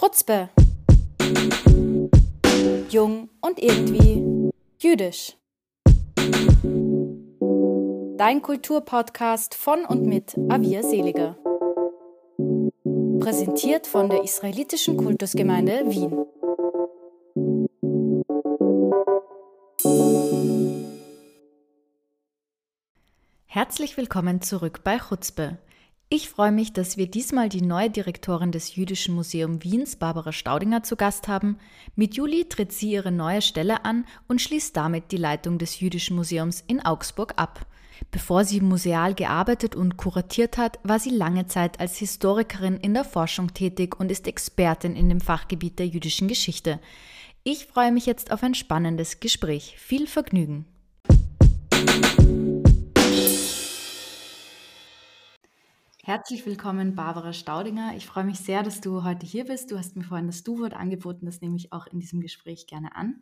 Chutzpe. Jung und irgendwie jüdisch. Dein Kulturpodcast von und mit Avia Seliger. Präsentiert von der Israelitischen Kultusgemeinde Wien. Herzlich willkommen zurück bei Chutzpe. Ich freue mich, dass wir diesmal die neue Direktorin des Jüdischen Museums Wiens, Barbara Staudinger, zu Gast haben. Mit Juli tritt sie ihre neue Stelle an und schließt damit die Leitung des Jüdischen Museums in Augsburg ab. Bevor sie museal gearbeitet und kuratiert hat, war sie lange Zeit als Historikerin in der Forschung tätig und ist Expertin in dem Fachgebiet der jüdischen Geschichte. Ich freue mich jetzt auf ein spannendes Gespräch. Viel Vergnügen! Herzlich willkommen, Barbara Staudinger. Ich freue mich sehr, dass du heute hier bist. Du hast mir vorhin das Du-Wort angeboten, das nehme ich auch in diesem Gespräch gerne an.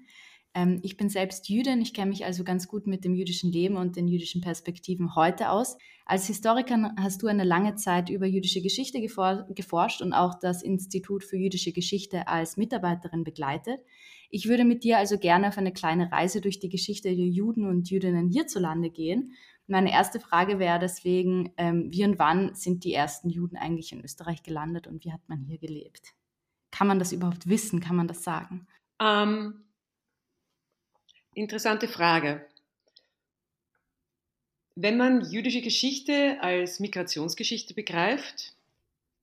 Ähm, ich bin selbst Jüdin, ich kenne mich also ganz gut mit dem jüdischen Leben und den jüdischen Perspektiven heute aus. Als Historikerin hast du eine lange Zeit über jüdische Geschichte geforscht und auch das Institut für jüdische Geschichte als Mitarbeiterin begleitet. Ich würde mit dir also gerne auf eine kleine Reise durch die Geschichte der Juden und Jüdinnen hierzulande gehen meine erste Frage wäre deswegen, ähm, wie und wann sind die ersten Juden eigentlich in Österreich gelandet und wie hat man hier gelebt? Kann man das überhaupt wissen? Kann man das sagen? Ähm, interessante Frage. Wenn man jüdische Geschichte als Migrationsgeschichte begreift,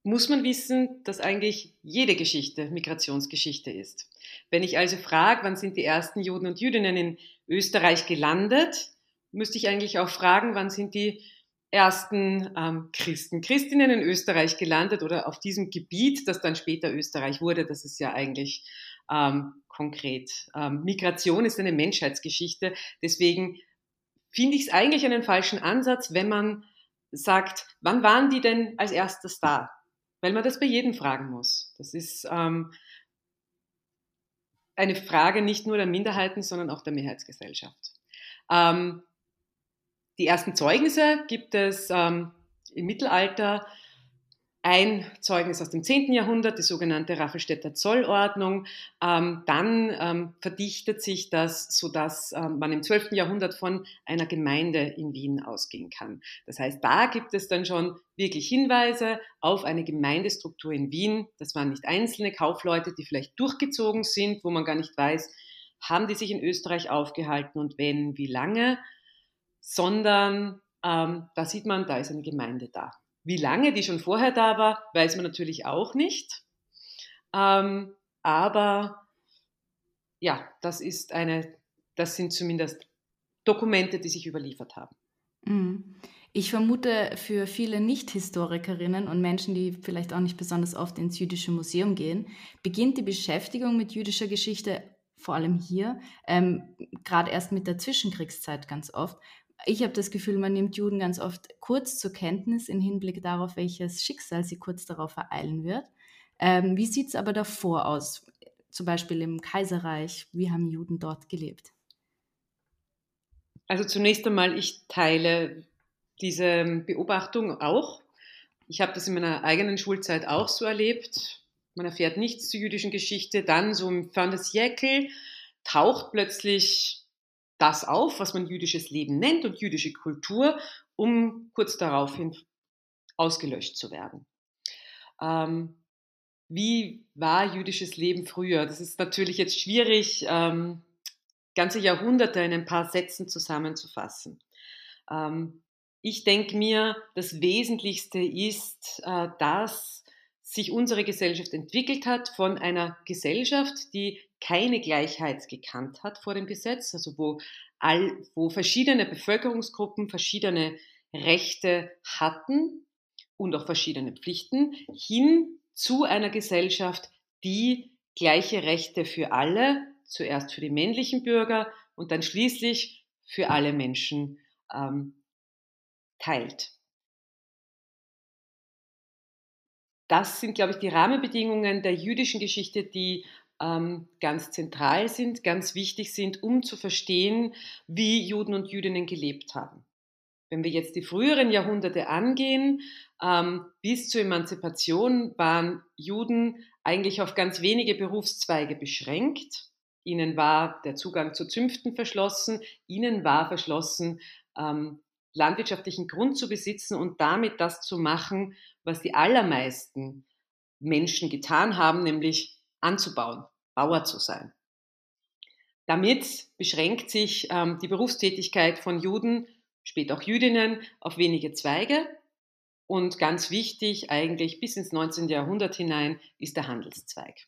muss man wissen, dass eigentlich jede Geschichte Migrationsgeschichte ist. Wenn ich also frage, wann sind die ersten Juden und Jüdinnen in Österreich gelandet, müsste ich eigentlich auch fragen, wann sind die ersten ähm, Christen, Christinnen in Österreich gelandet oder auf diesem Gebiet, das dann später Österreich wurde. Das ist ja eigentlich ähm, konkret. Ähm, Migration ist eine Menschheitsgeschichte. Deswegen finde ich es eigentlich einen falschen Ansatz, wenn man sagt, wann waren die denn als erstes da? Weil man das bei jedem fragen muss. Das ist ähm, eine Frage nicht nur der Minderheiten, sondern auch der Mehrheitsgesellschaft. Ähm, die ersten Zeugnisse gibt es ähm, im Mittelalter. Ein Zeugnis aus dem 10. Jahrhundert, die sogenannte Raffelstädter Zollordnung. Ähm, dann ähm, verdichtet sich das, sodass ähm, man im 12. Jahrhundert von einer Gemeinde in Wien ausgehen kann. Das heißt, da gibt es dann schon wirklich Hinweise auf eine Gemeindestruktur in Wien. Das waren nicht einzelne Kaufleute, die vielleicht durchgezogen sind, wo man gar nicht weiß, haben die sich in Österreich aufgehalten und wenn, wie lange sondern ähm, da sieht man, da ist eine Gemeinde da. Wie lange die schon vorher da war, weiß man natürlich auch nicht. Ähm, aber ja, das ist eine, das sind zumindest Dokumente, die sich überliefert haben. Mhm. Ich vermute, für viele Nicht-Historikerinnen und Menschen, die vielleicht auch nicht besonders oft ins Jüdische Museum gehen, beginnt die Beschäftigung mit jüdischer Geschichte vor allem hier, ähm, gerade erst mit der Zwischenkriegszeit ganz oft ich habe das Gefühl, man nimmt Juden ganz oft kurz zur Kenntnis im Hinblick darauf, welches Schicksal sie kurz darauf ereilen wird. Ähm, wie sieht es aber davor aus? Zum Beispiel im Kaiserreich. Wie haben Juden dort gelebt? Also zunächst einmal, ich teile diese Beobachtung auch. Ich habe das in meiner eigenen Schulzeit auch so erlebt. Man erfährt nichts zur jüdischen Geschichte. Dann so im Fin des Jäckel taucht plötzlich das auf, was man jüdisches Leben nennt und jüdische Kultur, um kurz daraufhin ausgelöscht zu werden. Ähm, wie war jüdisches Leben früher? Das ist natürlich jetzt schwierig, ähm, ganze Jahrhunderte in ein paar Sätzen zusammenzufassen. Ähm, ich denke mir, das Wesentlichste ist, äh, dass sich unsere Gesellschaft entwickelt hat von einer Gesellschaft, die keine Gleichheit gekannt hat vor dem Gesetz, also wo, all, wo verschiedene Bevölkerungsgruppen verschiedene Rechte hatten und auch verschiedene Pflichten, hin zu einer Gesellschaft, die gleiche Rechte für alle, zuerst für die männlichen Bürger und dann schließlich für alle Menschen ähm, teilt. Das sind, glaube ich, die Rahmenbedingungen der jüdischen Geschichte, die ganz zentral sind, ganz wichtig sind, um zu verstehen, wie Juden und Jüdinnen gelebt haben. Wenn wir jetzt die früheren Jahrhunderte angehen, ähm, bis zur Emanzipation waren Juden eigentlich auf ganz wenige Berufszweige beschränkt. Ihnen war der Zugang zu Zünften verschlossen, ihnen war verschlossen, ähm, landwirtschaftlichen Grund zu besitzen und damit das zu machen, was die allermeisten Menschen getan haben, nämlich anzubauen, Bauer zu sein. Damit beschränkt sich ähm, die Berufstätigkeit von Juden, später auch Jüdinnen, auf wenige Zweige. Und ganz wichtig, eigentlich bis ins 19. Jahrhundert hinein, ist der Handelszweig.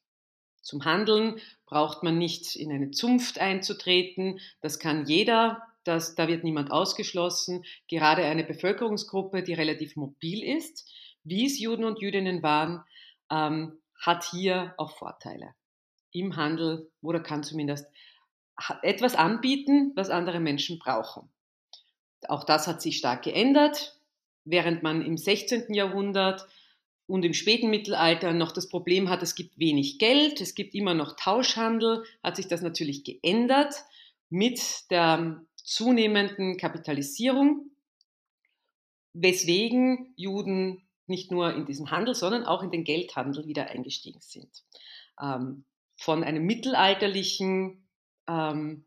Zum Handeln braucht man nicht in eine Zunft einzutreten. Das kann jeder. Das, da wird niemand ausgeschlossen. Gerade eine Bevölkerungsgruppe, die relativ mobil ist, wie es Juden und Jüdinnen waren, ähm, hat hier auch Vorteile. Im Handel oder kann zumindest etwas anbieten, was andere Menschen brauchen. Auch das hat sich stark geändert, während man im 16. Jahrhundert und im späten Mittelalter noch das Problem hat, es gibt wenig Geld, es gibt immer noch Tauschhandel, hat sich das natürlich geändert mit der zunehmenden Kapitalisierung, weswegen Juden nicht nur in diesen Handel, sondern auch in den Geldhandel wieder eingestiegen sind. Ähm, von einem mittelalterlichen, ähm,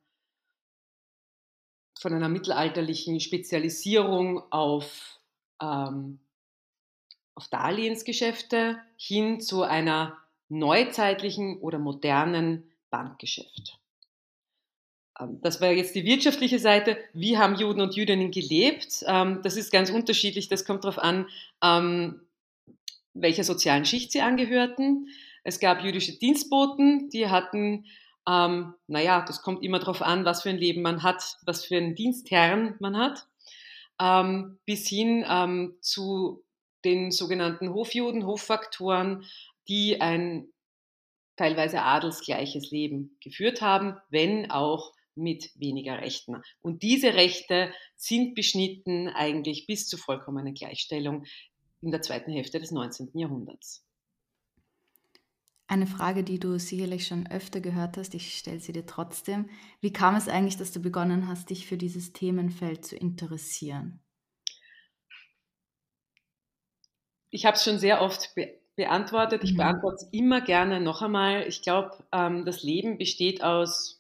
von einer mittelalterlichen Spezialisierung auf ähm, auf Darlehensgeschäfte hin zu einer neuzeitlichen oder modernen Bankgeschäft. Ähm, das war jetzt die wirtschaftliche Seite. Wie haben Juden und Jüdinnen gelebt? Ähm, das ist ganz unterschiedlich. Das kommt darauf an, ähm, welcher sozialen Schicht sie angehörten. Es gab jüdische Dienstboten, die hatten, ähm, naja, das kommt immer darauf an, was für ein Leben man hat, was für einen Dienstherrn man hat, ähm, bis hin ähm, zu den sogenannten Hofjuden, Hoffaktoren, die ein teilweise adelsgleiches Leben geführt haben, wenn auch mit weniger Rechten. Und diese Rechte sind beschnitten eigentlich bis zur vollkommenen Gleichstellung in der zweiten Hälfte des 19. Jahrhunderts. Eine Frage, die du sicherlich schon öfter gehört hast, ich stelle sie dir trotzdem. Wie kam es eigentlich, dass du begonnen hast, dich für dieses Themenfeld zu interessieren? ich habe es schon sehr oft be beantwortet. Ich mhm. beantworte es immer gerne noch einmal. Ich glaube, ähm, das Leben besteht aus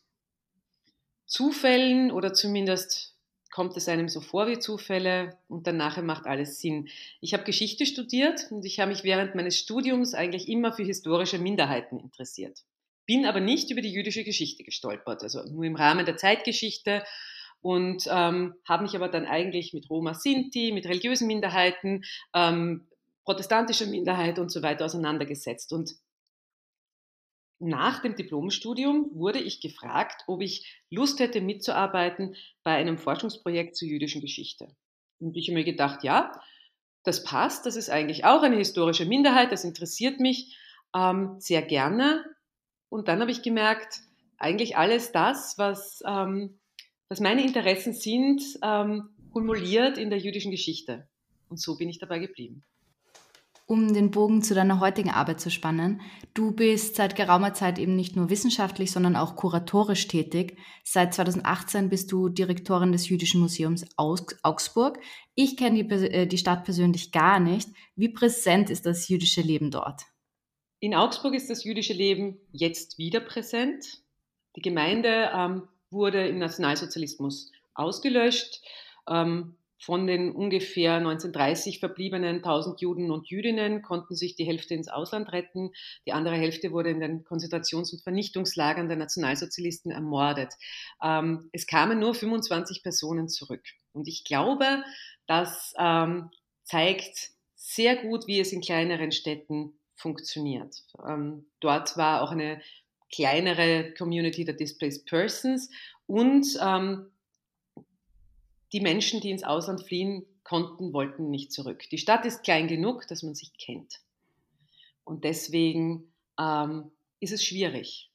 Zufällen oder zumindest kommt es einem so vor wie Zufälle und danach macht alles Sinn. Ich habe Geschichte studiert und ich habe mich während meines Studiums eigentlich immer für historische Minderheiten interessiert. Bin aber nicht über die jüdische Geschichte gestolpert, also nur im Rahmen der Zeitgeschichte und ähm, habe mich aber dann eigentlich mit Roma Sinti, mit religiösen Minderheiten, ähm, protestantischer Minderheit und so weiter auseinandergesetzt. Und nach dem Diplomstudium wurde ich gefragt, ob ich Lust hätte mitzuarbeiten bei einem Forschungsprojekt zur jüdischen Geschichte. Und ich habe mir gedacht, ja, das passt, das ist eigentlich auch eine historische Minderheit, das interessiert mich ähm, sehr gerne. Und dann habe ich gemerkt, eigentlich alles das, was, ähm, was meine Interessen sind, ähm, kumuliert in der jüdischen Geschichte. Und so bin ich dabei geblieben um den Bogen zu deiner heutigen Arbeit zu spannen. Du bist seit geraumer Zeit eben nicht nur wissenschaftlich, sondern auch kuratorisch tätig. Seit 2018 bist du Direktorin des Jüdischen Museums Augsburg. Ich kenne die, äh, die Stadt persönlich gar nicht. Wie präsent ist das jüdische Leben dort? In Augsburg ist das jüdische Leben jetzt wieder präsent. Die Gemeinde ähm, wurde im Nationalsozialismus ausgelöscht. Ähm, von den ungefähr 1930 verbliebenen 1000 Juden und Jüdinnen konnten sich die Hälfte ins Ausland retten, die andere Hälfte wurde in den Konzentrations- und Vernichtungslagern der Nationalsozialisten ermordet. Ähm, es kamen nur 25 Personen zurück. Und ich glaube, das ähm, zeigt sehr gut, wie es in kleineren Städten funktioniert. Ähm, dort war auch eine kleinere Community der Displaced Persons und ähm, die Menschen, die ins Ausland fliehen konnten, wollten nicht zurück. Die Stadt ist klein genug, dass man sich kennt. Und deswegen ähm, ist es schwierig,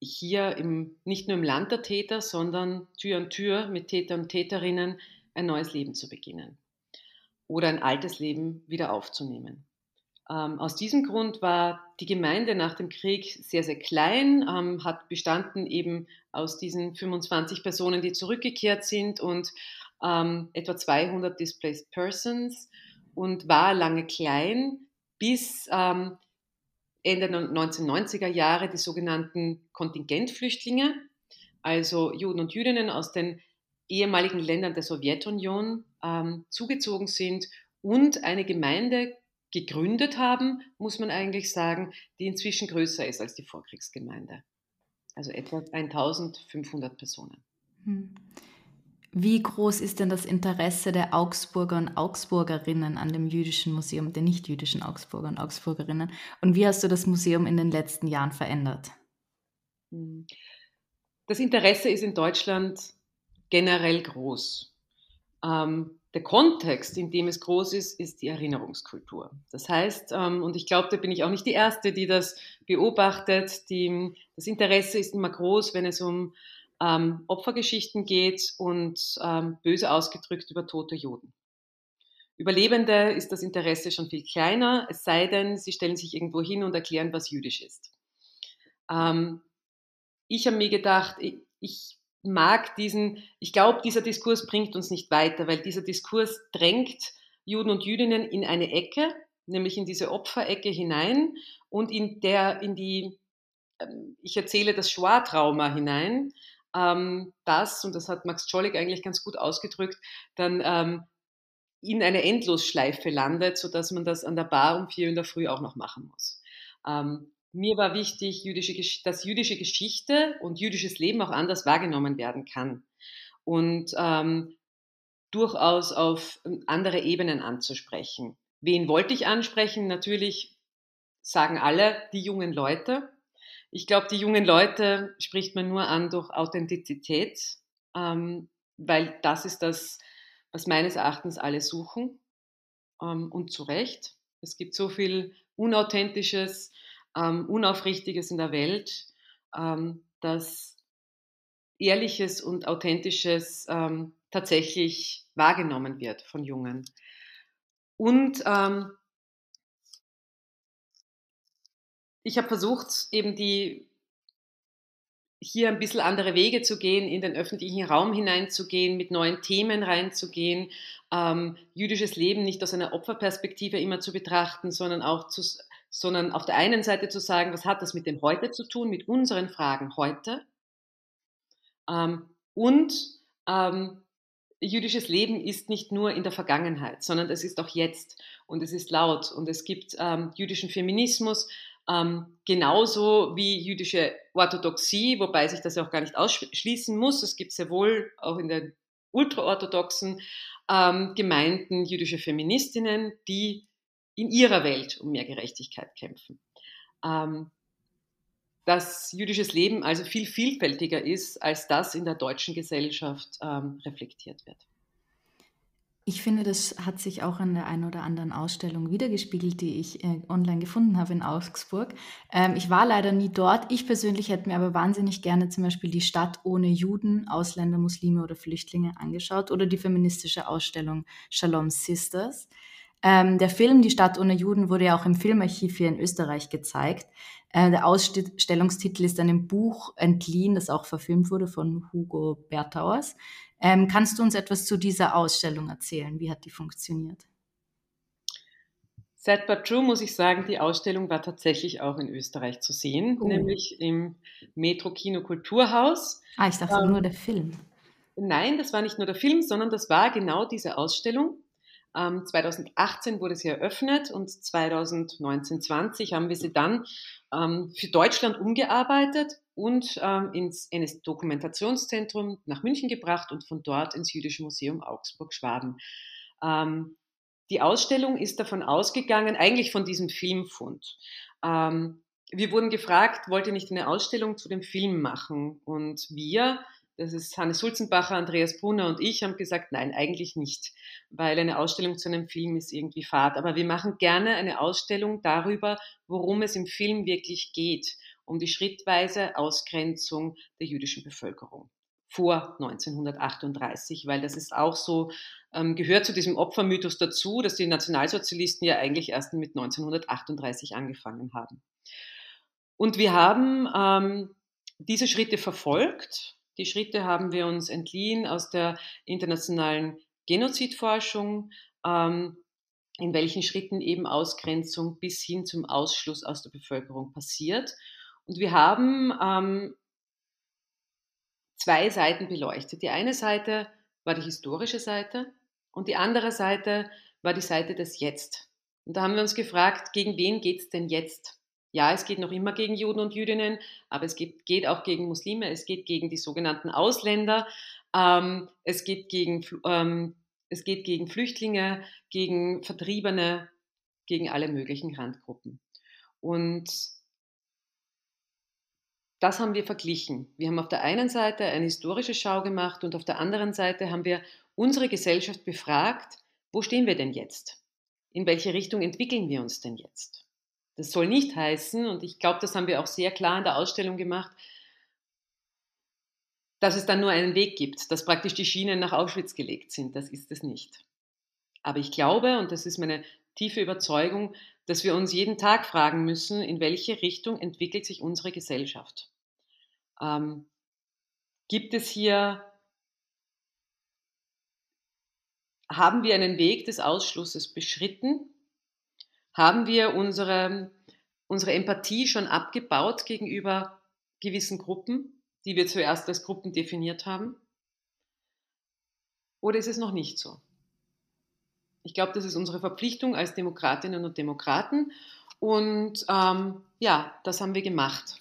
hier im, nicht nur im Land der Täter, sondern Tür an Tür mit Tätern und Täterinnen ein neues Leben zu beginnen oder ein altes Leben wieder aufzunehmen. Ähm, aus diesem Grund war die Gemeinde nach dem Krieg sehr, sehr klein, ähm, hat bestanden eben aus diesen 25 Personen, die zurückgekehrt sind und ähm, etwa 200 Displaced Persons und war lange klein, bis ähm, Ende der 1990er Jahre die sogenannten Kontingentflüchtlinge, also Juden und Jüdinnen aus den ehemaligen Ländern der Sowjetunion ähm, zugezogen sind und eine Gemeinde gegründet haben, muss man eigentlich sagen, die inzwischen größer ist als die Vorkriegsgemeinde. Also etwa 1500 Personen. Hm. Wie groß ist denn das Interesse der Augsburger und Augsburgerinnen an dem jüdischen Museum, der nicht-jüdischen Augsburger und Augsburgerinnen? Und wie hast du das Museum in den letzten Jahren verändert? Hm. Das Interesse ist in Deutschland generell groß. Ähm, der Kontext, in dem es groß ist, ist die Erinnerungskultur. Das heißt, ähm, und ich glaube, da bin ich auch nicht die Erste, die das beobachtet, die, das Interesse ist immer groß, wenn es um ähm, Opfergeschichten geht und ähm, böse ausgedrückt über tote Juden. Überlebende ist das Interesse schon viel kleiner, es sei denn, sie stellen sich irgendwo hin und erklären, was jüdisch ist. Ähm, ich habe mir gedacht, ich, ich mag diesen, ich glaube, dieser Diskurs bringt uns nicht weiter, weil dieser Diskurs drängt Juden und Jüdinnen in eine Ecke, nämlich in diese Opferecke hinein und in der, in die, ähm, ich erzähle das Shoah-Trauma hinein, ähm, das, und das hat Max Czollik eigentlich ganz gut ausgedrückt, dann ähm, in eine Endlosschleife landet, sodass man das an der Bar um vier in der Früh auch noch machen muss. Mir war wichtig, jüdische, dass jüdische Geschichte und jüdisches Leben auch anders wahrgenommen werden kann und ähm, durchaus auf ähm, andere Ebenen anzusprechen. Wen wollte ich ansprechen? Natürlich sagen alle die jungen Leute. Ich glaube, die jungen Leute spricht man nur an durch Authentizität, ähm, weil das ist das, was meines Erachtens alle suchen ähm, und zu Recht. Es gibt so viel Unauthentisches, ähm, Unaufrichtiges in der Welt, ähm, dass Ehrliches und Authentisches ähm, tatsächlich wahrgenommen wird von Jungen. Und ähm, ich habe versucht, eben die hier ein bisschen andere Wege zu gehen, in den öffentlichen Raum hineinzugehen, mit neuen Themen reinzugehen, ähm, jüdisches Leben nicht aus einer Opferperspektive immer zu betrachten, sondern auch zu, sondern auf der einen Seite zu sagen, was hat das mit dem Heute zu tun, mit unseren Fragen heute? Ähm, und ähm, jüdisches Leben ist nicht nur in der Vergangenheit, sondern es ist auch jetzt. Und es ist laut. Und es gibt ähm, jüdischen Feminismus, ähm, genauso wie jüdische Orthodoxie, wobei sich das ja auch gar nicht ausschließen muss. Es gibt sehr wohl auch in den ultraorthodoxen ähm, Gemeinden jüdische Feministinnen, die in ihrer Welt um mehr Gerechtigkeit kämpfen. Ähm, dass jüdisches Leben also viel vielfältiger ist, als das in der deutschen Gesellschaft ähm, reflektiert wird. Ich finde, das hat sich auch in der einen oder anderen Ausstellung wiedergespiegelt, die ich äh, online gefunden habe in Augsburg. Ähm, ich war leider nie dort. Ich persönlich hätte mir aber wahnsinnig gerne zum Beispiel die Stadt ohne Juden, Ausländer, Muslime oder Flüchtlinge angeschaut oder die feministische Ausstellung Shalom Sisters. Ähm, der Film Die Stadt ohne Juden wurde ja auch im Filmarchiv hier in Österreich gezeigt. Äh, der Ausstellungstitel ist einem Buch entliehen, das auch verfilmt wurde von Hugo Berthauers. Ähm, kannst du uns etwas zu dieser Ausstellung erzählen? Wie hat die funktioniert? Sad but true muss ich sagen, die Ausstellung war tatsächlich auch in Österreich zu sehen, oh. nämlich im Metro Kino Kulturhaus. Ah, ich dachte ähm, nur der Film. Nein, das war nicht nur der Film, sondern das war genau diese Ausstellung. 2018 ähm, wurde sie eröffnet und 2019, 20 haben wir sie dann ähm, für Deutschland umgearbeitet und ähm, ins NS Dokumentationszentrum nach München gebracht und von dort ins Jüdische Museum Augsburg-Schwaben. die Ausstellung ist davon ausgegangen, eigentlich von diesem Filmfund. wir wurden gefragt, wollt ihr nicht eine Ausstellung zu dem Film machen? Und wir das ist Hannes Sulzenbacher, Andreas Brunner und ich haben gesagt, nein, eigentlich nicht, weil eine Ausstellung zu einem Film ist irgendwie fad. Aber wir machen gerne eine Ausstellung darüber, worum es im Film wirklich geht, um die schrittweise Ausgrenzung der jüdischen Bevölkerung vor 1938, weil das ist auch so, ähm, gehört zu diesem Opfermythos dazu, dass die Nationalsozialisten ja eigentlich erst mit 1938 angefangen haben. Und wir haben ähm, diese Schritte verfolgt Die Schritte haben wir uns entliehen aus der internationalen Genozidforschung, ähm, in welchen Schritten eben Ausgrenzung bis hin zum Ausschluss aus der Bevölkerung passiert. Und wir haben ähm, zwei Seiten beleuchtet. Die eine Seite war die historische Seite und die andere Seite war die Seite des Jetzt. Und da haben wir uns gefragt, gegen wen geht es denn jetzt? Ja, es geht noch immer gegen Juden und Jüdinnen, aber es geht, geht auch gegen Muslime, es geht gegen die sogenannten Ausländer, ähm, es, geht gegen, ähm, es geht gegen Flüchtlinge, gegen Vertriebene, gegen alle möglichen Randgruppen. Und das haben wir verglichen. Wir haben auf der einen Seite eine historische Schau gemacht und auf der anderen Seite haben wir unsere Gesellschaft befragt, wo stehen wir denn jetzt? In welche Richtung entwickeln wir uns denn jetzt? Das soll nicht heißen, und ich glaube, das haben wir auch sehr klar in der Ausstellung gemacht, dass es dann nur einen Weg gibt, dass praktisch die Schienen nach Auschwitz gelegt sind. Das ist es nicht. Aber ich glaube, und das ist meine tiefe Überzeugung, dass wir uns jeden Tag fragen müssen, in welche Richtung entwickelt sich unsere Gesellschaft. Ähm, gibt es hier, haben wir einen Weg des Ausschlusses beschritten? Haben wir unsere, unsere Empathie schon abgebaut gegenüber gewissen Gruppen, die wir zuerst als Gruppen definiert haben? Oder ist es noch nicht so? Ich glaube, das ist unsere Verpflichtung als Demokratinnen und Demokraten. Und ähm, ja, das haben wir gemacht.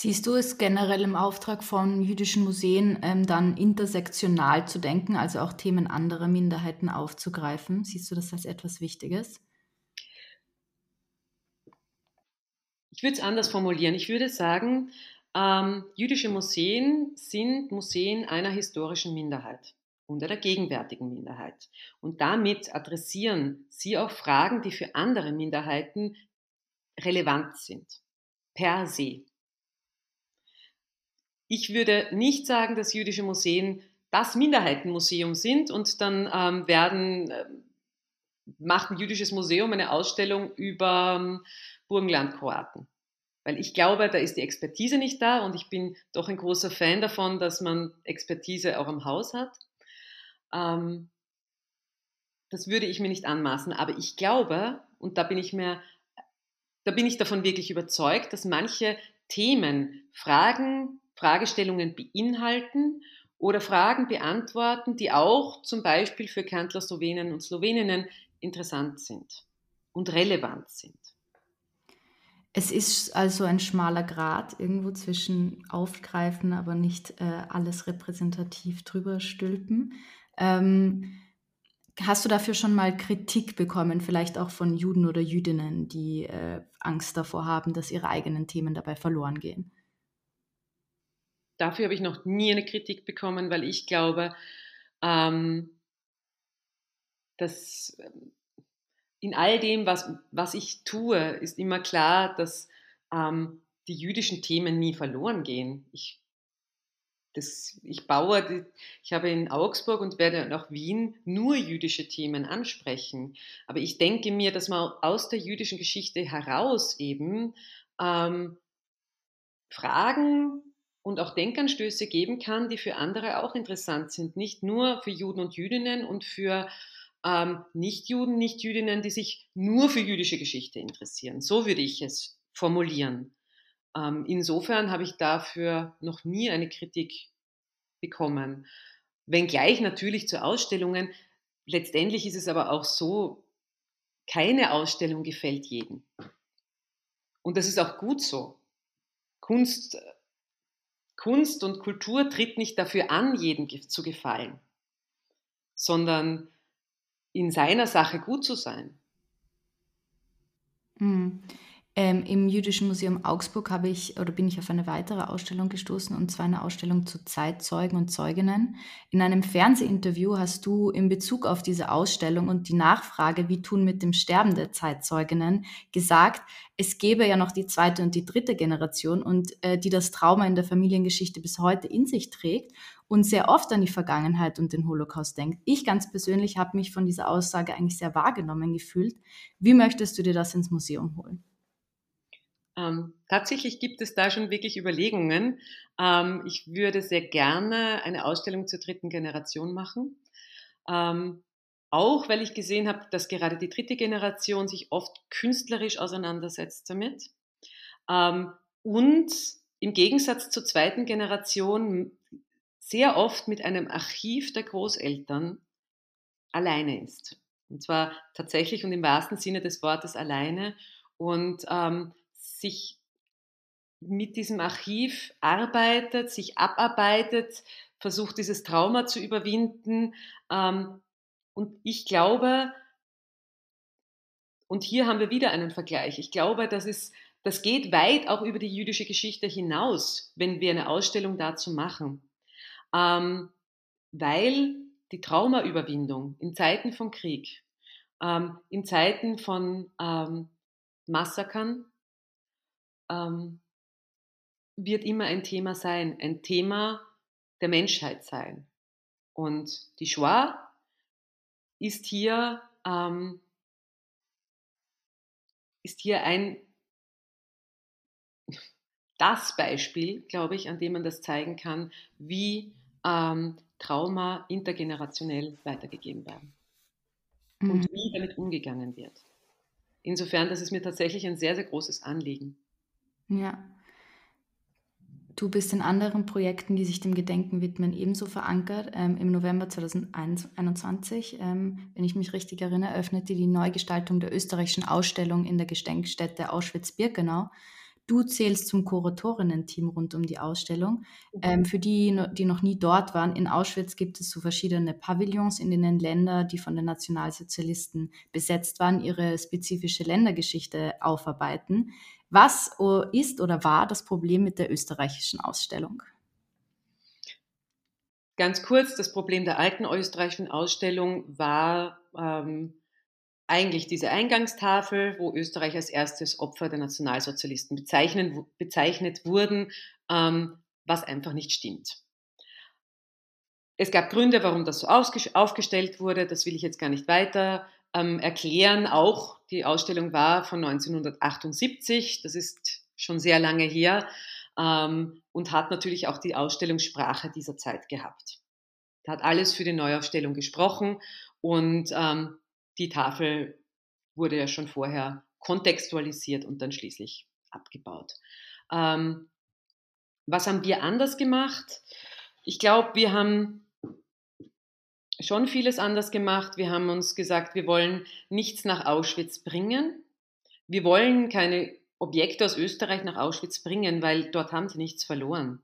Siehst du es generell im Auftrag von jüdischen Museen ähm, dann intersektional zu denken, also auch Themen anderer Minderheiten aufzugreifen? Siehst du das als etwas Wichtiges? Ich würde es anders formulieren. Ich würde sagen, ähm, jüdische Museen sind Museen einer historischen Minderheit und der gegenwärtigen Minderheit. Und damit adressieren sie auch Fragen, die für andere Minderheiten relevant sind, per se. Ich würde nicht sagen, dass jüdische Museen das Minderheitenmuseum sind und dann ähm, werden, äh, macht ein jüdisches Museum eine Ausstellung über ähm, Burgenlandkroaten. Weil ich glaube, da ist die Expertise nicht da und ich bin doch ein großer Fan davon, dass man Expertise auch am Haus hat. Ähm, das würde ich mir nicht anmaßen. Aber ich glaube, und da bin ich mir, da bin ich davon wirklich überzeugt, dass manche Themen, Fragen, Fragestellungen beinhalten oder Fragen beantworten, die auch zum Beispiel für Kärntler Slowenen und Sloweninnen interessant sind und relevant sind. Es ist also ein schmaler Grad irgendwo zwischen aufgreifen, aber nicht äh, alles repräsentativ drüber stülpen. Ähm, hast du dafür schon mal Kritik bekommen, vielleicht auch von Juden oder Jüdinnen, die äh, Angst davor haben, dass ihre eigenen Themen dabei verloren gehen? Dafür habe ich noch nie eine Kritik bekommen, weil ich glaube, ähm, dass ähm, in all dem, was, was ich tue, ist immer klar, dass ähm, die jüdischen Themen nie verloren gehen. Ich das, ich baue, ich habe in Augsburg und werde nach Wien nur jüdische Themen ansprechen. Aber ich denke mir, dass man aus der jüdischen Geschichte heraus eben ähm, Fragen und auch Denkanstöße geben kann, die für andere auch interessant sind. Nicht nur für Juden und Jüdinnen und für ähm, Nichtjuden, Nichtjüdinnen, die sich nur für jüdische Geschichte interessieren. So würde ich es formulieren. Ähm, insofern habe ich dafür noch nie eine Kritik bekommen. Wenngleich natürlich zu Ausstellungen, letztendlich ist es aber auch so, keine Ausstellung gefällt jedem. Und das ist auch gut so. Kunst, Kunst und Kultur tritt nicht dafür an, jedem zu gefallen, sondern in seiner Sache gut zu sein. Mhm. Ähm, Im Jüdischen Museum Augsburg habe ich oder bin ich auf eine weitere Ausstellung gestoßen und zwar eine Ausstellung zu Zeitzeugen und Zeuginnen. In einem Fernsehinterview hast du in Bezug auf diese Ausstellung und die Nachfrage, wie tun mit dem Sterben der Zeitzeuginnen, gesagt, es gäbe ja noch die zweite und die dritte Generation und äh, die das Trauma in der Familiengeschichte bis heute in sich trägt und sehr oft an die Vergangenheit und den Holocaust denkt. Ich ganz persönlich habe mich von dieser Aussage eigentlich sehr wahrgenommen gefühlt. Wie möchtest du dir das ins Museum holen? Ähm, tatsächlich gibt es da schon wirklich Überlegungen. Ähm, ich würde sehr gerne eine Ausstellung zur dritten Generation machen. Ähm, auch weil ich gesehen habe, dass gerade die dritte Generation sich oft künstlerisch auseinandersetzt damit. Ähm, und im Gegensatz zur zweiten Generation sehr oft mit einem Archiv der Großeltern alleine ist. Und zwar tatsächlich und im wahrsten Sinne des Wortes alleine und ähm, sich mit diesem Archiv arbeitet, sich abarbeitet, versucht dieses Trauma zu überwinden. Ähm, und ich glaube, und hier haben wir wieder einen Vergleich, ich glaube, das, ist, das geht weit auch über die jüdische Geschichte hinaus, wenn wir eine Ausstellung dazu machen. Ähm, weil die Traumaüberwindung in Zeiten von Krieg, ähm, in Zeiten von Massakern, ähm, wird immer ein Thema sein, ein Thema der Menschheit sein. Und die Shoah ist hier, ähm, ist hier ein, das Beispiel, glaube ich, an dem man das zeigen kann, wie ähm, Trauma intergenerationell weitergegeben werden mhm. und wie damit umgegangen wird. Insofern, das ist mir tatsächlich ein sehr, sehr großes Anliegen. Ja. Du bist in anderen Projekten, die sich dem Gedenken widmen, ebenso verankert. Ähm, Im November 2021, ähm, wenn ich mich richtig erinnere, öffnete die Neugestaltung der österreichischen Ausstellung in der Gedenkstätte Auschwitz-Birkenau. Du zählst zum Kuratorinnen-Team rund um die Ausstellung. Mhm. Ähm, für die, die noch nie dort waren, in Auschwitz gibt es so verschiedene Pavillons, in denen Länder, die von den Nationalsozialisten besetzt waren, ihre spezifische Ländergeschichte aufarbeiten. Was ist oder war das Problem mit der österreichischen Ausstellung? Ganz kurz, das Problem der alten österreichischen Ausstellung war ähm, eigentlich diese Eingangstafel, wo Österreich als erstes Opfer der Nationalsozialisten bezeichnet wurden, ähm, was einfach nicht stimmt. Es gab Gründe, warum das so aufgestellt wurde, das will ich jetzt gar nicht weiter ähm, erklären. Auch die Ausstellung war von 1978, das ist schon sehr lange her ähm, und hat natürlich auch die Ausstellungssprache dieser Zeit gehabt. Da hat alles für die Neuaufstellung gesprochen und ähm, die Tafel wurde ja schon vorher kontextualisiert und dann schließlich abgebaut. Ähm, was haben wir anders gemacht? Ich glaube, wir haben schon vieles anders gemacht. Wir haben uns gesagt, wir wollen nichts nach Auschwitz bringen. Wir wollen keine Objekte aus Österreich nach Auschwitz bringen, weil dort haben sie nichts verloren.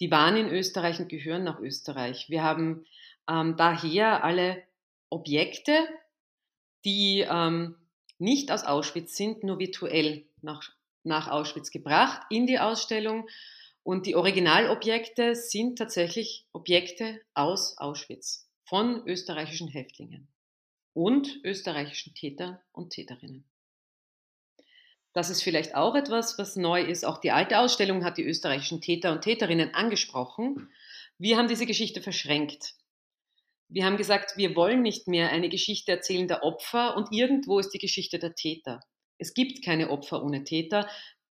Die waren in Österreich und gehören nach Österreich. Wir haben ähm, daher alle Objekte, die ähm, nicht aus Auschwitz sind, nur virtuell nach, nach Auschwitz gebracht in die Ausstellung. Und die Originalobjekte sind tatsächlich Objekte aus Auschwitz von österreichischen Häftlingen und österreichischen Täter und Täterinnen. Das ist vielleicht auch etwas, was neu ist. Auch die alte Ausstellung hat die österreichischen Täter und Täterinnen angesprochen. Wir haben diese Geschichte verschränkt. Wir haben gesagt, wir wollen nicht mehr eine Geschichte erzählen der Opfer und irgendwo ist die Geschichte der Täter. Es gibt keine Opfer ohne Täter.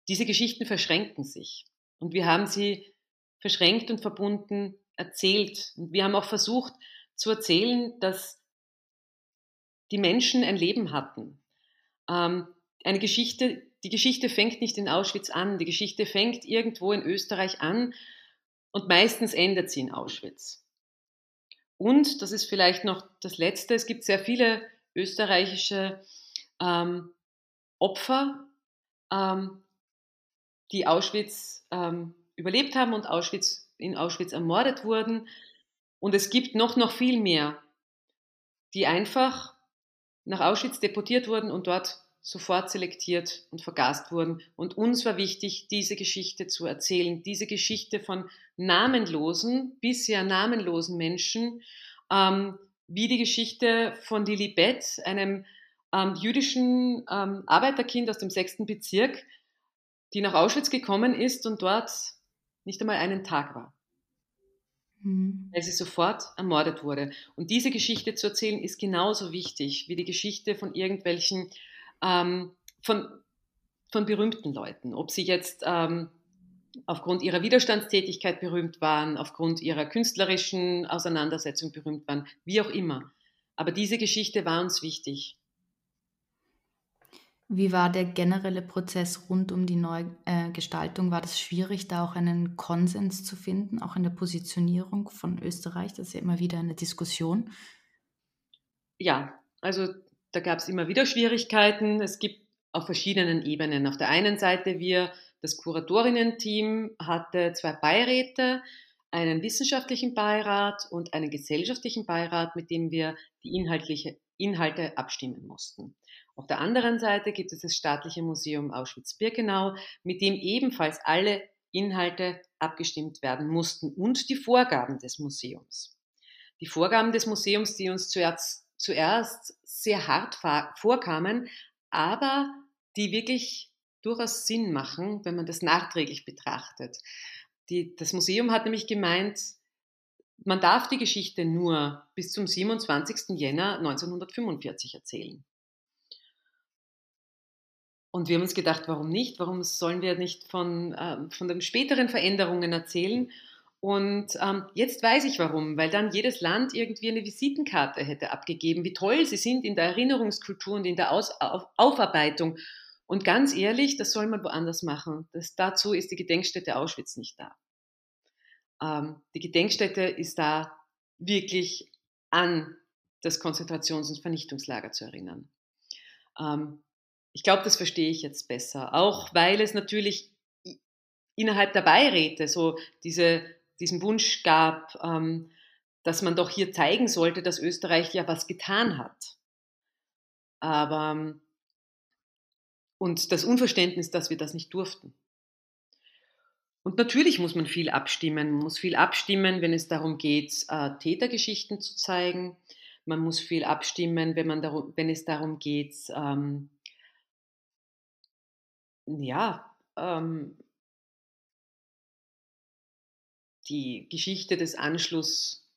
Diese Geschichten verschränken sich. Und wir haben sie verschränkt und verbunden erzählt. Und wir haben auch versucht, zu erzählen, dass die Menschen ein Leben hatten. Ähm, eine Geschichte, die Geschichte fängt nicht in Auschwitz an, die Geschichte fängt irgendwo in Österreich an und meistens endet sie in Auschwitz. Und, das ist vielleicht noch das Letzte, es gibt sehr viele österreichische ähm, Opfer, ähm, die Auschwitz ähm, überlebt haben und Auschwitz, in Auschwitz ermordet wurden. Und es gibt noch, noch viel mehr, die einfach nach Auschwitz deportiert wurden und dort sofort selektiert und vergast wurden. Und uns war wichtig, diese Geschichte zu erzählen, diese Geschichte von namenlosen, bisher namenlosen Menschen, ähm, wie die Geschichte von Lili Bett, einem ähm, jüdischen ähm, Arbeiterkind aus dem sechsten Bezirk, die nach Auschwitz gekommen ist und dort nicht einmal einen Tag war mhm. weil sie sofort ermordet wurde. Und diese Geschichte zu erzählen ist genauso wichtig wie die Geschichte von irgendwelchen, ähm, von, von berühmten Leuten, ob sie jetzt ähm, aufgrund ihrer Widerstandstätigkeit berühmt waren, aufgrund ihrer künstlerischen Auseinandersetzung berühmt waren, wie auch immer. Aber diese Geschichte war uns wichtig. Wie war der generelle Prozess rund um die Neugestaltung? War das schwierig, da auch einen Konsens zu finden, auch in der Positionierung von Österreich? Das ist ja immer wieder eine Diskussion. Ja, also da gab es immer wieder Schwierigkeiten. Es gibt auf verschiedenen Ebenen. Auf der einen Seite wir, das Kuratorinnen-Team hatte zwei Beiräte, einen wissenschaftlichen Beirat und einen gesellschaftlichen Beirat, mit dem wir die inhaltliche Inhalte abstimmen mussten. Auf der anderen Seite gibt es das Staatliche Museum Auschwitz-Birkenau, mit dem ebenfalls alle Inhalte abgestimmt werden mussten und die Vorgaben des Museums. Die Vorgaben des Museums, die uns zuerst, zuerst sehr hart vorkamen, aber die wirklich durchaus Sinn machen, wenn man das nachträglich betrachtet. Die, das Museum hat nämlich gemeint, man darf die Geschichte nur bis zum 27. Jänner 1945 erzählen. Und wir haben uns gedacht, warum nicht? Warum sollen wir nicht von, äh, von den späteren Veränderungen erzählen? Und ähm, jetzt weiß ich warum, weil dann jedes Land irgendwie eine Visitenkarte hätte abgegeben, wie toll sie sind in der Erinnerungskultur und in der Aus auf Aufarbeitung. Und ganz ehrlich, das soll man woanders machen. Das, dazu ist die Gedenkstätte Auschwitz nicht da. Ähm, die Gedenkstätte ist da wirklich an das Konzentrations- und Vernichtungslager zu erinnern. Ähm, ich glaube, das verstehe ich jetzt besser. Auch weil es natürlich innerhalb der Beiräte so diese, diesen Wunsch gab, ähm, dass man doch hier zeigen sollte, dass Österreich ja was getan hat. Aber ähm, und das Unverständnis, dass wir das nicht durften. Und natürlich muss man viel abstimmen. Man muss viel abstimmen, wenn es darum geht, äh, Tätergeschichten zu zeigen. Man muss viel abstimmen, wenn, man darum, wenn es darum geht, ähm, ja, ähm, die Geschichte des Anschlusses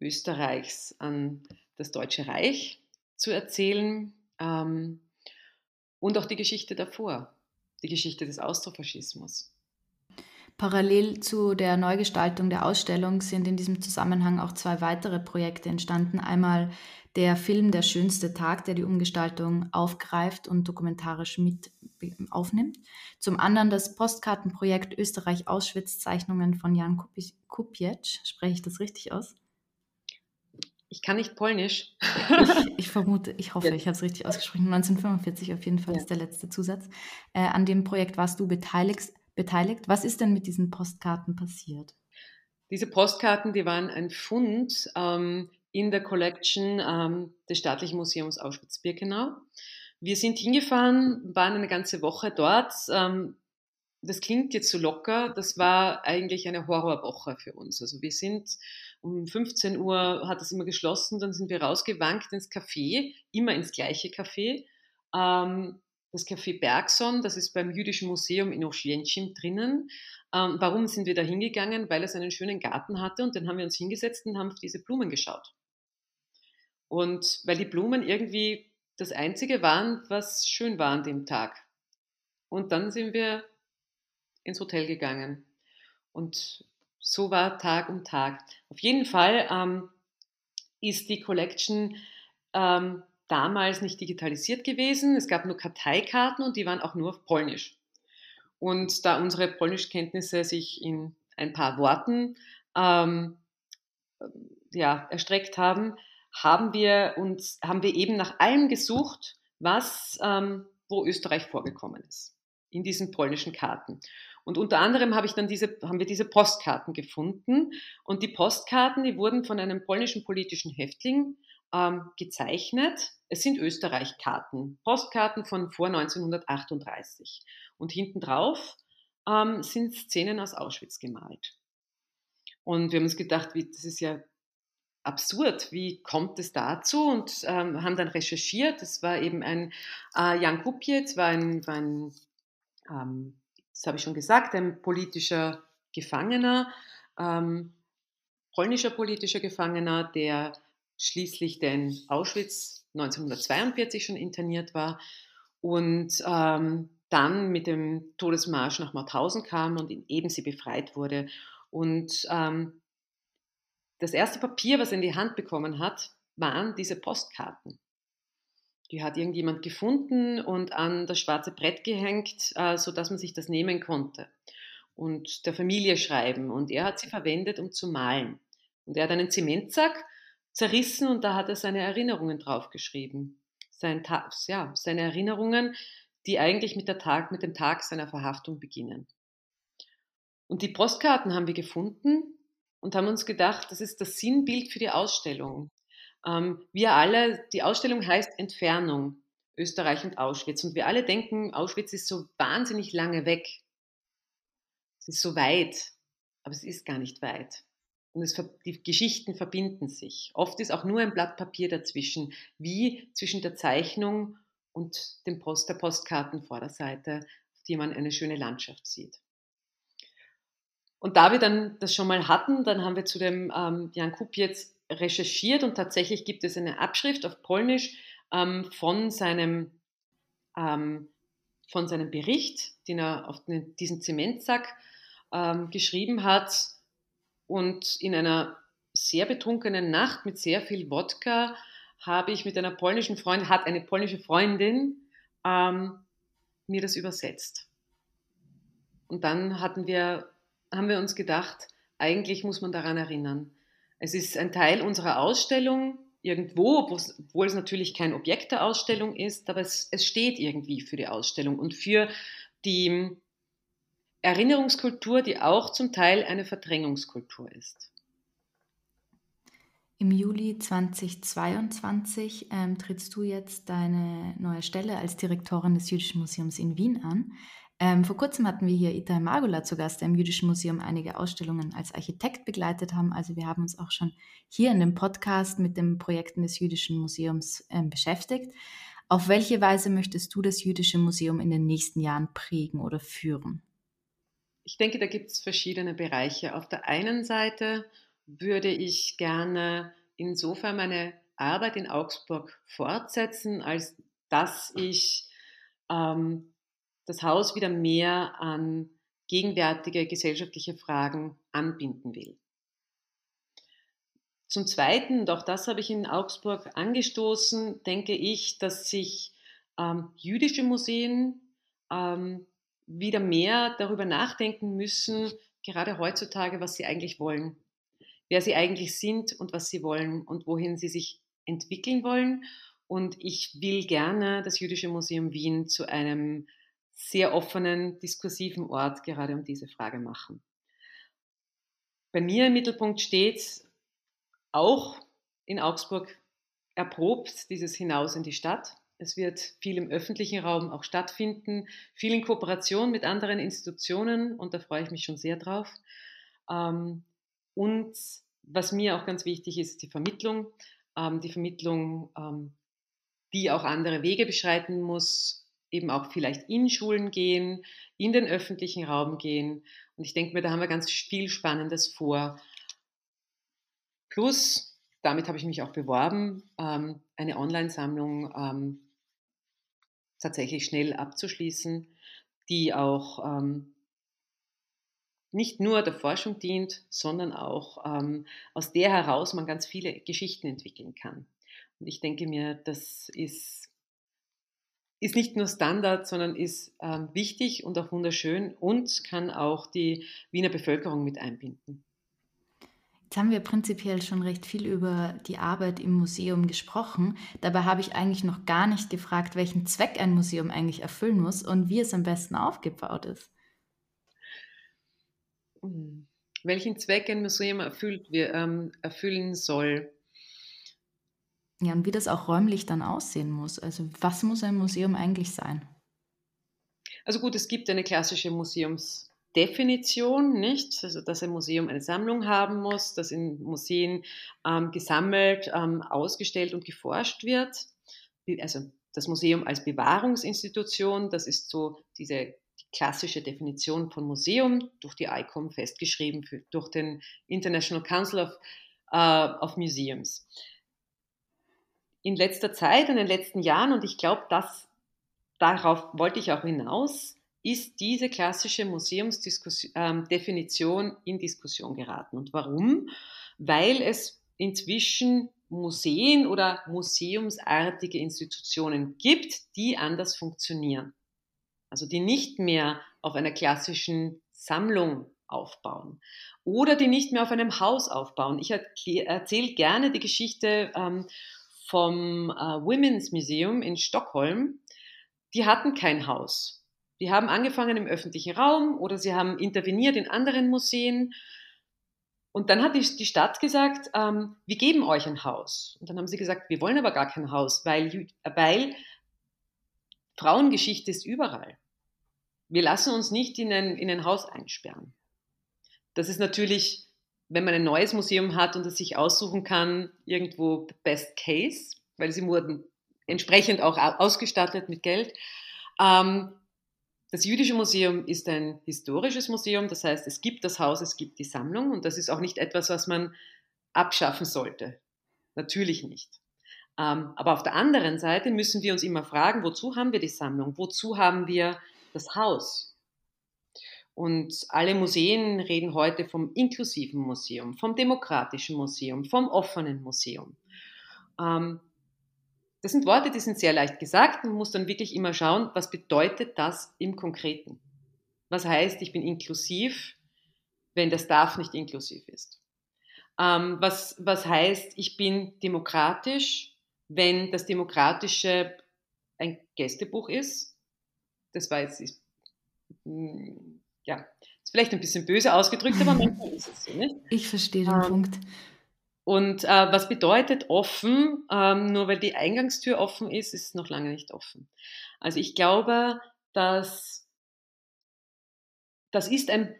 Österreichs an das Deutsche Reich zu erzählen ähm, und auch die Geschichte davor, die Geschichte des Austrofaschismus. Parallel zu der Neugestaltung der Ausstellung sind in diesem Zusammenhang auch zwei weitere Projekte entstanden. Einmal der Film Der schönste Tag, der die Umgestaltung aufgreift und dokumentarisch mit aufnimmt. Zum anderen das Postkartenprojekt Österreich-Auschwitz-Zeichnungen von Jan Kupiec. Spreche ich das richtig aus? Ich kann nicht Polnisch. ich, ich, vermute, ich hoffe, ja. ich habe es richtig ausgesprochen. 1945 auf jeden Fall ja. ist der letzte Zusatz. Äh, an dem Projekt warst du beteiligt beteiligt. Was ist denn mit diesen Postkarten passiert? Diese Postkarten, die waren ein Fund ähm, in der Collection ähm, des Staatlichen Museums Auschwitz-Birkenau. Wir sind hingefahren, waren eine ganze Woche dort. Ähm, das klingt jetzt so locker, das war eigentlich eine Horrorwoche für uns. Also wir sind um 15 Uhr hat es immer geschlossen, dann sind wir rausgewankt ins Café, immer ins gleiche Café. Ähm, das Café Bergson, das ist beim Jüdischen Museum in Oświęcim drinnen. Ähm, warum sind wir da hingegangen? Weil es einen schönen Garten hatte und dann haben wir uns hingesetzt und haben auf diese Blumen geschaut. Und weil die Blumen irgendwie das Einzige waren, was schön war an dem Tag. Und dann sind wir ins Hotel gegangen. Und so war Tag um Tag. Auf jeden Fall ähm, ist die Collection ähm, damals nicht digitalisiert gewesen. Es gab nur Karteikarten und die waren auch nur auf Polnisch. Und da unsere Polnischkenntnisse sich in ein paar Worten ähm, ja, erstreckt haben, haben wir uns, haben wir eben nach allem gesucht, was, ähm, wo Österreich vorgekommen ist, in diesen polnischen Karten. Und unter anderem habe ich dann diese, haben wir diese Postkarten gefunden. Und die Postkarten, die wurden von einem polnischen politischen Häftling ähm, gezeichnet. Es sind Österreich-Karten, Postkarten von vor 1938. Und hinten drauf ähm, sind Szenen aus Auschwitz gemalt. Und wir haben uns gedacht, wie, das ist ja absurd, wie kommt es dazu? Und ähm, haben dann recherchiert. Es war eben ein äh, Jan Kupiec, war ein, war ein ähm, das habe ich schon gesagt, ein politischer Gefangener, ähm, polnischer politischer Gefangener, der schließlich den Auschwitz 1942 schon interniert war. Und ähm, dann mit dem Todesmarsch nach Mauthausen kam und in Ebensee befreit wurde. Und ähm, das erste Papier, was er in die Hand bekommen hat, waren diese Postkarten. Die hat irgendjemand gefunden und an das schwarze Brett gehängt, äh, sodass man sich das nehmen konnte und der Familie schreiben. Und er hat sie verwendet, um zu malen. Und er hat einen Zementsack zerrissen und da hat er seine Erinnerungen draufgeschrieben. Sein ja, seine Erinnerungen, die eigentlich mit, der Tag, mit dem Tag seiner Verhaftung beginnen. Und die Postkarten haben wir gefunden und haben uns gedacht, das ist das Sinnbild für die Ausstellung. Ähm, wir alle, die Ausstellung heißt Entfernung, Österreich und Auschwitz. Und wir alle denken, Auschwitz ist so wahnsinnig lange weg. Es ist so weit, aber es ist gar nicht weit. Und es, die Geschichten verbinden sich. Oft ist auch nur ein Blatt Papier dazwischen, wie zwischen der Zeichnung und dem Post, der Postkartenvorderseite, auf die man eine schöne Landschaft sieht. Und da wir dann das schon mal hatten, dann haben wir zu dem ähm, Jan Kupiec recherchiert und tatsächlich gibt es eine Abschrift auf Polnisch ähm, von, seinem, ähm, von seinem Bericht, den er auf den, diesen Zementsack ähm, geschrieben hat und in einer sehr betrunkenen Nacht mit sehr viel Wodka habe ich mit einer polnischen Freundin, hat eine polnische Freundin ähm, mir das übersetzt. Und dann hatten wir, haben wir uns gedacht, eigentlich muss man daran erinnern. Es ist ein Teil unserer Ausstellung irgendwo, obwohl es natürlich kein Objekt der Ausstellung ist, aber es, es steht irgendwie für die Ausstellung und für die Erinnerungskultur, die auch zum Teil eine Verdrängungskultur ist. Im Juli 2022 ähm, trittst du jetzt deine neue Stelle als Direktorin des Jüdischen Museums in Wien an. Ähm, vor kurzem hatten wir hier Itai Magula zu Gast, der im Jüdischen Museum einige Ausstellungen als Architekt begleitet haben. Also wir haben uns auch schon hier in dem Podcast mit den Projekten des Jüdischen Museums ähm, beschäftigt. Auf welche Weise möchtest du das Jüdische Museum in den nächsten Jahren prägen oder führen? Ich denke, da gibt es verschiedene Bereiche. Auf der einen Seite würde ich gerne insofern meine Arbeit in Augsburg fortsetzen, als dass ich ähm, das Haus wieder mehr an gegenwärtige gesellschaftliche Fragen anbinden will. Zum Zweiten, und auch das habe ich in Augsburg angestoßen, denke ich, dass sich ähm, jüdische Museen ähm, wieder mehr darüber nachdenken müssen, gerade heutzutage, was sie eigentlich wollen, wer sie eigentlich sind und was sie wollen und wohin sie sich entwickeln wollen. Und ich will gerne das Jüdische Museum Wien zu einem sehr offenen, diskursiven Ort gerade um diese Frage machen. Bei mir im Mittelpunkt steht auch in Augsburg erprobt dieses Hinaus in die Stadt. Es wird viel im öffentlichen Raum auch stattfinden, viel in Kooperation mit anderen Institutionen und da freue ich mich schon sehr drauf. Ähm, und was mir auch ganz wichtig ist, die Vermittlung. Ähm, die Vermittlung, ähm, die auch andere Wege beschreiten muss, eben auch vielleicht in Schulen gehen, in den öffentlichen Raum gehen. Und ich denke mir, da haben wir ganz viel Spannendes vor. Plus, damit habe ich mich auch beworben, eine Online-Sammlung tatsächlich schnell abzuschließen, die auch ähm, nicht nur der Forschung dient, sondern auch aus der heraus man ganz viele Geschichten entwickeln kann. Und ich denke mir, das ist ist nicht nur Standard, sondern ist ähm, wichtig und auch wunderschön und kann auch die Wiener Bevölkerung mit einbinden. Jetzt haben wir prinzipiell schon recht viel über die Arbeit im Museum gesprochen. Dabei habe ich eigentlich noch gar nicht gefragt, welchen Zweck ein Museum eigentlich erfüllen muss und wie es am besten aufgebaut ist. Hm. Welchen Zweck ein Museum erfüllt, ähm, erfüllen soll. Ja, und wie das auch räumlich dann aussehen muss. Also was muss ein Museum eigentlich sein? Also gut, es gibt eine klassische Museumsdefinition, nicht? Also dass ein Museum eine Sammlung haben muss, dass in Museen ähm, gesammelt, ähm, ausgestellt und geforscht wird. Also das Museum als Bewahrungsinstitution, das ist so diese die klassische Definition von Museum durch die ICOM festgeschrieben, für, durch den International Council of, uh, of Museums in letzter Zeit, in den letzten Jahren, und ich glaube, darauf wollte ich auch hinaus, ist diese klassische Museumsdefinition ähm, in Diskussion geraten. Und warum? Weil es inzwischen Museen oder museumsartige Institutionen gibt, die anders funktionieren. Also die nicht mehr auf einer klassischen Sammlung aufbauen oder die nicht mehr auf einem Haus aufbauen. Ich erzähle gerne die Geschichte ähm, vom äh, Women's Museum in Stockholm. Die hatten kein Haus. Die haben angefangen im öffentlichen Raum oder sie haben interveniert in anderen Museen. Und dann hat die, Stadt gesagt, ähm, wir geben euch ein Haus. Und dann haben sie gesagt, wir wollen aber gar kein Haus, weil, weil Frauengeschichte ist überall. Wir lassen uns nicht in ein, in ein Haus einsperren. Das ist natürlich, wenn man ein neues Museum hat und es sich aussuchen kann, irgendwo Best Case, weil sie wurden entsprechend auch ausgestattet mit Geld. Ähm, das Jüdische Museum ist ein historisches Museum, das heißt, es gibt das Haus, es gibt die Sammlung und das ist auch nicht etwas, was man abschaffen sollte. Natürlich nicht. Ähm, aber auf der anderen Seite müssen wir uns immer fragen, wozu haben wir die Sammlung? Wozu haben wir das Haus? Und alle Museen reden heute vom inklusiven Museum, vom demokratischen Museum, vom offenen Museum. Das sind Worte, die sind sehr leicht gesagt. Man muss dann wirklich immer schauen, was bedeutet das im Konkreten? Was heißt, ich bin inklusiv, wenn das Darf nicht inklusiv ist? Ähm, was, was heißt, ich bin demokratisch, wenn das Demokratische ein Gästebuch ist? Das war jetzt hm, ja, ist vielleicht ein bisschen böse ausgedrückt, aber manchmal ist es so, nicht? Ich verstehe den ähm, Punkt. Und äh, was bedeutet offen? Ähm, nur weil die Eingangstür offen ist, ist es noch lange nicht offen. Also ich glaube, dass das ist ein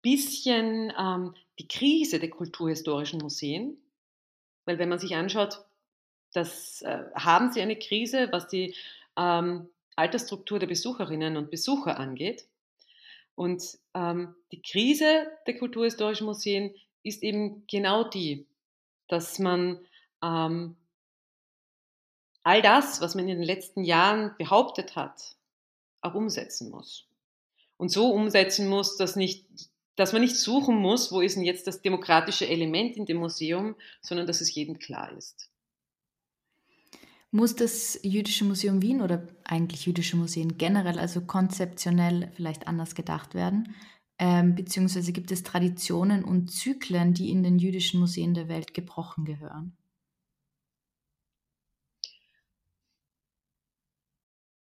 bisschen ähm, die Krise der kulturhistorischen Museen, weil wenn man sich anschaut, das äh, haben sie eine Krise, was die ähm, Altersstruktur der Besucherinnen und Besucher angeht. Und ähm, die Krise der kulturhistorischen Museen ist eben genau die, dass man ähm, all das, was man in den letzten Jahren behauptet hat, auch umsetzen muss. Und so umsetzen muss, dass, nicht, dass man nicht suchen muss, wo ist denn jetzt das demokratische Element in dem Museum, sondern dass es jedem klar ist. Muss das Jüdische Museum Wien oder eigentlich jüdische Museen generell, also konzeptionell vielleicht anders gedacht werden? Ähm, beziehungsweise gibt es Traditionen und Zyklen, die in den jüdischen Museen der Welt gebrochen gehören?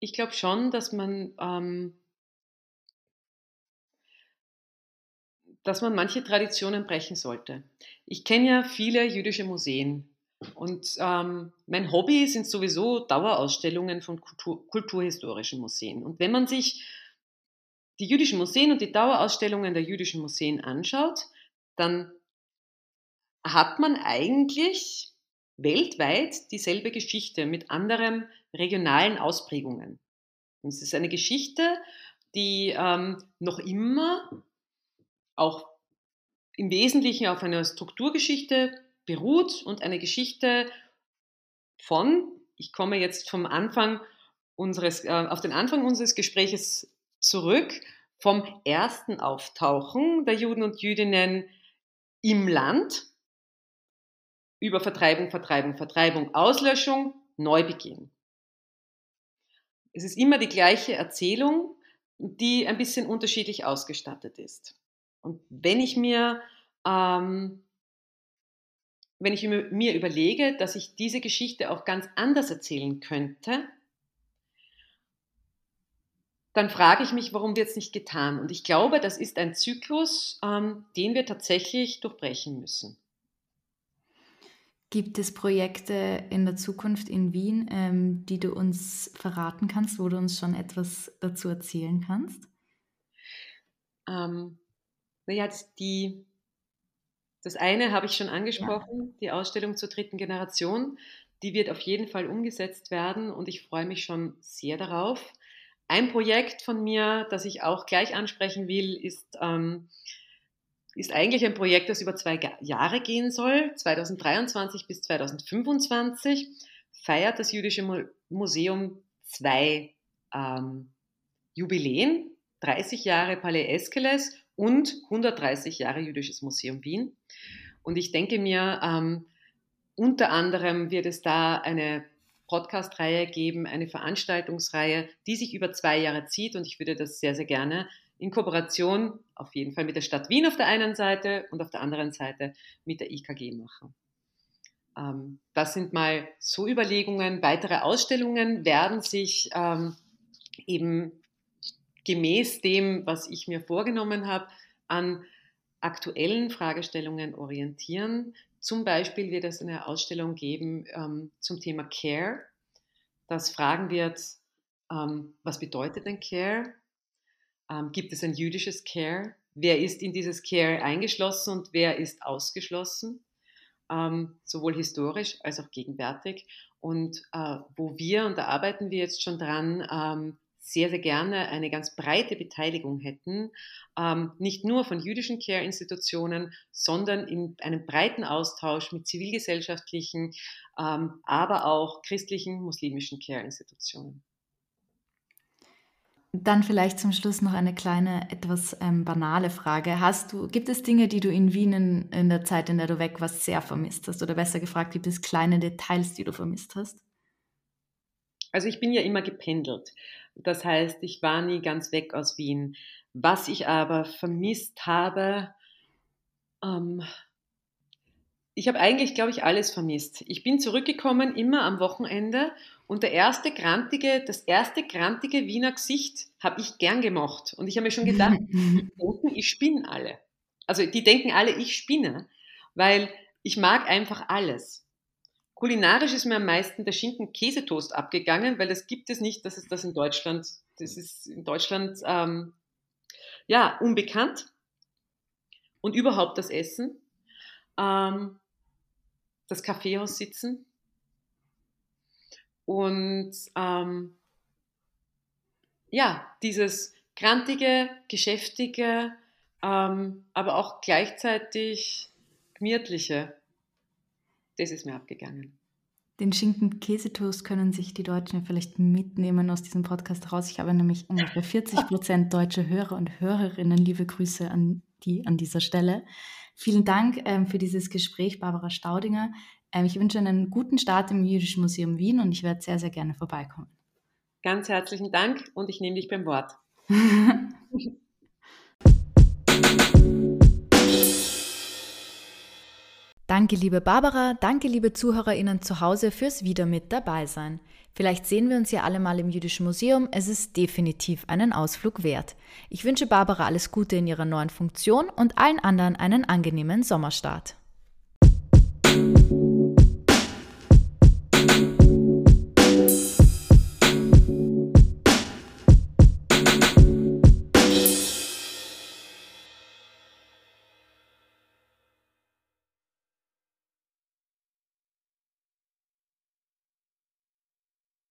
Ich glaube schon, dass man, ähm, dass man manche Traditionen brechen sollte. Ich kenne ja viele jüdische Museen und ähm, mein Hobby sind sowieso Dauerausstellungen von Kultur, kulturhistorischen Museen. Und wenn man sich die jüdischen Museen und die Dauerausstellungen der jüdischen Museen anschaut, dann hat man eigentlich weltweit dieselbe Geschichte mit anderen regionalen Ausprägungen. Und es ist eine Geschichte, die ähm, noch immer auch im Wesentlichen auf einer Strukturgeschichte beruht und eine Geschichte von, ich komme jetzt vom Anfang unseres, äh, auf den Anfang unseres Gespräches zurück, vom ersten Auftauchen der Juden und Jüdinnen im Land über Vertreibung, Vertreibung, Vertreibung, Auslöschung, Neubeginn. Es ist immer die gleiche Erzählung, die ein bisschen unterschiedlich ausgestattet ist. Und wenn ich mir ähm, wenn ich mir überlege, dass ich diese Geschichte auch ganz anders erzählen könnte, dann frage ich mich, warum wird es nicht getan? Und ich glaube, das ist ein Zyklus, ähm, den wir tatsächlich durchbrechen müssen. Gibt es Projekte in der Zukunft in Wien, ähm, die du uns verraten kannst, wo du uns schon etwas dazu erzählen kannst? Ähm, naja, die, das eine habe ich schon angesprochen, ja. die Ausstellung zur dritten Generation. Die wird auf jeden Fall umgesetzt werden und ich freue mich schon sehr darauf. Ein Projekt von mir, das ich auch gleich ansprechen will, ist, ähm, ist eigentlich ein Projekt, das über zwei Jahre gehen soll. 2023 bis 2025 feiert das Jüdische Museum zwei ähm, Jubiläen, 30 Jahre Palais Eskeles und 130 Jahre Jüdisches Museum Wien. Und ich denke mir, ähm, unter anderem wird es da eine Podcast-Reihe geben, eine Veranstaltungsreihe, die sich über zwei Jahre zieht und ich würde das sehr, sehr gerne in Kooperation auf jeden Fall mit der Stadt Wien auf der einen Seite und auf der anderen Seite mit der IKG machen. Ähm, das sind mal so Überlegungen. Weitere Ausstellungen werden sich ähm, eben gemäß dem, was ich mir vorgenommen habe, an aktuellen Fragestellungen orientieren. Zum Beispiel wird es eine Ausstellung geben ähm, zum Thema Care, das fragen wird, ähm, was bedeutet denn Care? Ähm, gibt es ein jüdisches Care? Wer ist in dieses Care eingeschlossen und wer ist ausgeschlossen? Ähm, sowohl historisch als auch gegenwärtig. Und äh, wo wir, und da arbeiten wir jetzt schon dran, ähm, sehr, sehr gerne eine ganz breite Beteiligung hätten, ähm, nicht nur von jüdischen Care-Institutionen, sondern in einem breiten Austausch mit zivilgesellschaftlichen, ähm, aber auch christlichen, muslimischen Care-Institutionen. Dann vielleicht zum Schluss noch eine kleine, etwas ähm, banale Frage. Hast du, gibt es Dinge, die du in Wien in, in der Zeit, in der du weg warst, sehr vermisst hast? Oder besser gefragt, gibt es kleine Details, die du vermisst hast? Also ich bin ja immer gependelt. Das heißt, ich war nie ganz weg aus Wien. Was ich aber vermisst habe, ähm, ich habe eigentlich, glaube ich, alles vermisst. Ich bin zurückgekommen immer am Wochenende und der erste grantige, das erste grantige Wiener Gesicht habe ich gern gemacht. Und ich habe mir schon gedacht, die denken, ich spinne alle. Also die denken alle, ich spinne, weil ich mag einfach alles. Kulinarisch ist mir am meisten der Schinken-Käsetoast abgegangen, weil das gibt es nicht, dass es das in Deutschland, das ist in Deutschland ähm, ja unbekannt. Und überhaupt das Essen, ähm, das Kaffeehaus sitzen und ähm, ja, dieses grantige, geschäftige, ähm, aber auch gleichzeitig gemütliche das ist mir abgegangen. Den Schinken-Käsetoast können sich die Deutschen vielleicht mitnehmen aus diesem Podcast raus. Ich habe nämlich ungefähr 40 Prozent deutsche Hörer und Hörerinnen. Liebe Grüße an die an dieser Stelle. Vielen Dank ähm, für dieses Gespräch, Barbara Staudinger. Ähm, ich wünsche einen guten Start im Jüdischen Museum Wien und ich werde sehr, sehr gerne vorbeikommen. Ganz herzlichen Dank und ich nehme dich beim Wort. Danke, liebe Barbara, danke, liebe ZuhörerInnen zu Hause, fürs Wieder mit dabei sein. Vielleicht sehen wir uns ja alle mal im Jüdischen Museum. Es ist definitiv einen Ausflug wert. Ich wünsche Barbara alles Gute in ihrer neuen Funktion und allen anderen einen angenehmen Sommerstart.